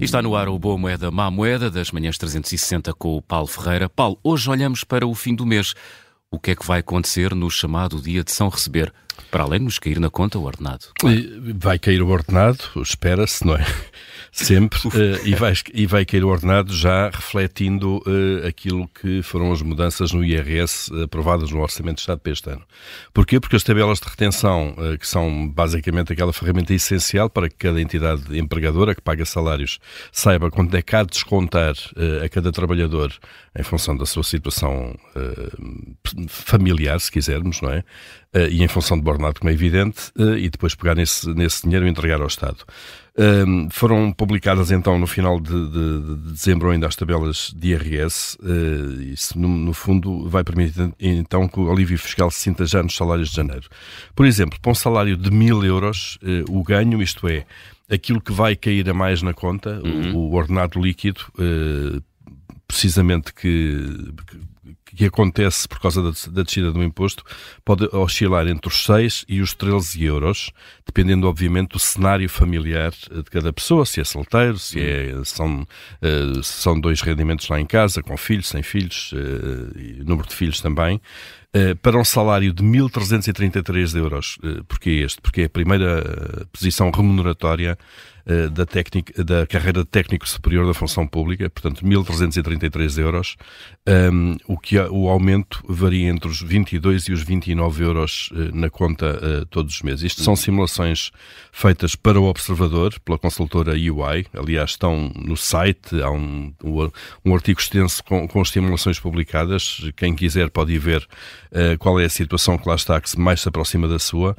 E está no ar o Boa Moeda, Má Moeda, das manhãs 360 com o Paulo Ferreira. Paulo, hoje olhamos para o fim do mês. O que é que vai acontecer no chamado dia de São Receber? Para além de nos cair na conta o ordenado. Claro. Vai cair o ordenado, espera-se, não é? Sempre, uh, e, vai, e vai cair o ordenado já refletindo uh, aquilo que foram as mudanças no IRS uh, aprovadas no Orçamento de Estado para este ano. Porquê? Porque as tabelas de retenção, que são basicamente aquela ferramenta essencial para que cada entidade empregadora que paga salários saiba quanto é que há de descontar a cada trabalhador em função da sua situação familiar, se quisermos, não é? e em função do ordenado, como é evidente, e depois pegar nesse, nesse dinheiro e entregar ao Estado. Um, foram publicadas então no final de, de, de, dezembro ainda as tabelas de IRS. Uh, isso, no, no, fundo, vai permitir então que o alívio fiscal se sinta já nos salários de janeiro. Por exemplo, para um salário de mil euros, uh, o ganho, isto é, aquilo que vai cair a mais na conta, uhum. o, o, ordenado líquido, uh, precisamente que, que acontece por causa da, da, descida do imposto pode oscilar entre os 6 e os 13 euros, dependendo, obviamente, do cenário familiar de cada pessoa, se é solteiro, se é, são, uh, são dois rendimentos lá em casa, com filhos, sem filhos, uh, número de filhos também. Uh, para um salário de 1.333 euros. Uh, porquê este? Porque é a primeira posição remuneratória eh, da, técnica, da carreira de técnico superior da função pública, portanto 1.333 euros, um, o que o aumento varia entre os 22 e os 29 euros uh, na conta uh, todos os meses. Isto são simulações feitas para o observador, pela consultora UI, aliás estão no site, há um, um artigo extenso com, com as simulações publicadas, quem quiser pode ir ver uh, qual é a situação que lá está, que mais se aproxima da sua,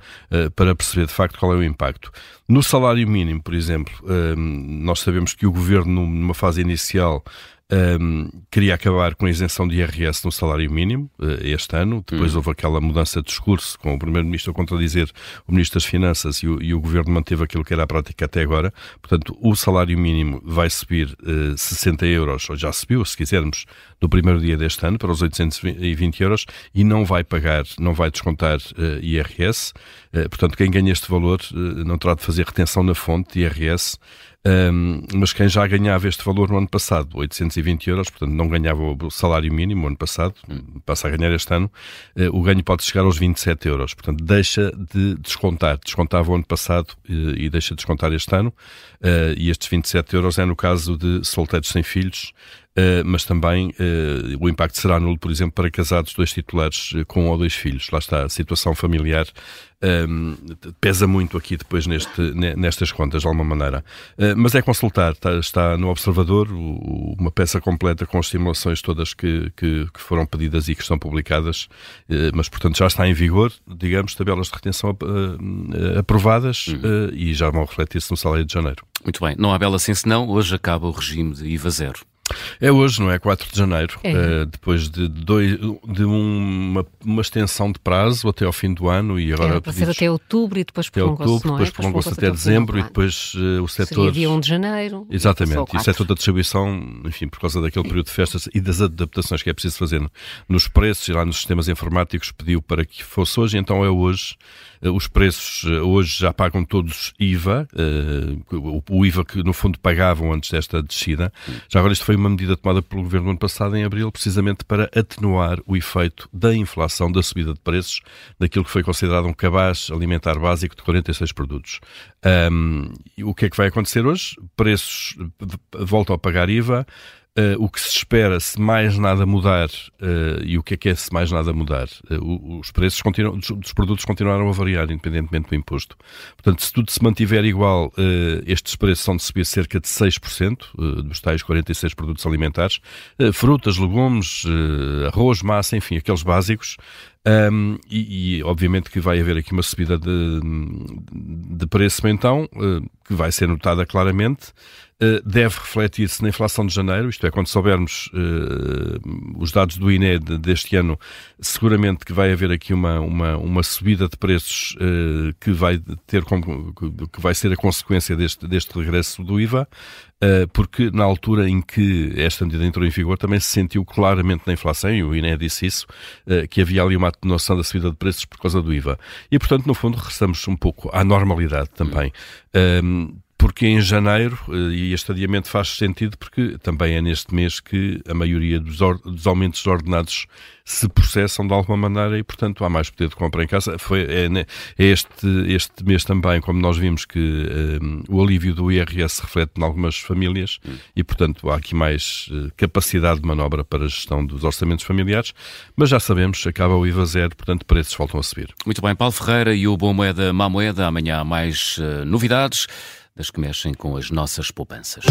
para perceber de facto qual é o impacto. No salário mínimo, por exemplo, hum, nós sabemos que o governo, numa fase inicial, um, queria acabar com a isenção de IRS no salário mínimo uh, este ano. Depois hum. houve aquela mudança de discurso com o Primeiro-Ministro a contradizer o Ministro das Finanças e o, e o, Governo manteve aquilo que era a prática até agora. Portanto, o salário mínimo vai subir uh, 60 euros, ou já subiu, se quisermos, no primeiro dia deste ano para os 820 euros e não vai pagar, não vai descontar uh, IRS. Uh, portanto, quem ganha este valor não terá de fazer retenção na fonte de IRS. Um, mas quem já ganhava este valor no ano passado, 820 euros, portanto não ganhava o salário mínimo no ano passado, passa a ganhar este ano, uh, o ganho pode chegar aos 27 euros. Portanto, deixa de descontar. Descontava o ano passado uh, e deixa de descontar este ano. Uh, e estes 27 euros é no caso de solteiros sem filhos, mas também uh, o impacto será nulo, por exemplo, para casados dois titulares uh, com um ou dois filhos. Lá está, a situação familiar um, pesa muito aqui depois neste, nestas contas, de alguma maneira. mas é consultar, está, está no Observador o, uma peça completa com as simulações todas que, que, que foram pedidas e que estão publicadas, mas portanto já está em vigor, digamos, tabelas de retenção aprovadas uhum. e já vão refletir-se no salário de janeiro. Muito bem, não há bela sem senão, hoje acaba o regime de IVA zero. É hoje, não é? 4 de janeiro, é. uh, depois de, dois, de uma, uma, extensão de prazo até ao fim do ano e agora... Era para ser até outubro e depois prolongou-se, outubro, depois prolongou-se até, até dezembro e depois uh, o setor... Seria dia 1 de janeiro. Exatamente, e o setor da distribuição, enfim, por causa daquele período de festas e das adaptações que é preciso fazer nos preços e lá nos sistemas informáticos, pediu para que fosse hoje, então é hoje. Uh, os preços hoje já pagam todos IVA, o IVA que no fundo pagavam antes desta descida. Já agora isto foi uma medida tomada pelo governo no ano passado, em abril, precisamente para atenuar o efeito da inflação, da subida de preços, daquilo que foi considerado um cabaz alimentar básico de 46 produtos. Um, o que é que vai acontecer hoje? Preços voltam a pagar IVA. Uh, o que se espera, se mais nada mudar, uh, e o que é que é se mais nada mudar? Uh, os preços continuam, dos, dos, produtos continuaram a variar, independentemente do imposto. Portanto, se tudo se mantiver igual, estes preços são de subir cerca de 6% dos tais 46 produtos alimentares. frutas, legumes, arroz, massa, enfim, aqueles básicos. Um, e, e, obviamente que vai haver aqui uma subida de, de preço então, que vai ser notada claramente. Eh, deve refletir-se na inflação de janeiro, isto é, quando soubermos uh, os dados do INE de, deste ano, seguramente que vai haver aqui uma, uma, uma subida de preços uh, que, vai ter que vai ser a consequência deste, deste regresso do IVA, uh, porque na altura em que esta medida entrou em vigor também se sentiu claramente na inflação, e o INE disse isso, que havia ali uma atenuação da subida de preços por causa do IVA. E, portanto, no fundo, regressamos um pouco à normalidade também porque em janeiro, eh, e este adiamento faz sentido porque também é neste mês que a maioria dos, dos aumentos ordenados se processam de alguma maneira e, portanto, há mais poder de compra em casa. Foi, é, é este, este mês também, como nós vimos, que um, o alívio do IRS reflete em algumas famílias hum. e, portanto, há aqui mais uh, capacidade de manobra para a gestão dos orçamentos familiares, mas já sabemos, acaba o IVA zero, portanto, preços voltam a subir. Muito bem, Paulo Ferreira e o Boa Moeda, Má Moeda. Amanhã há mais uh, novidades das que mexem com as nossas poupanças.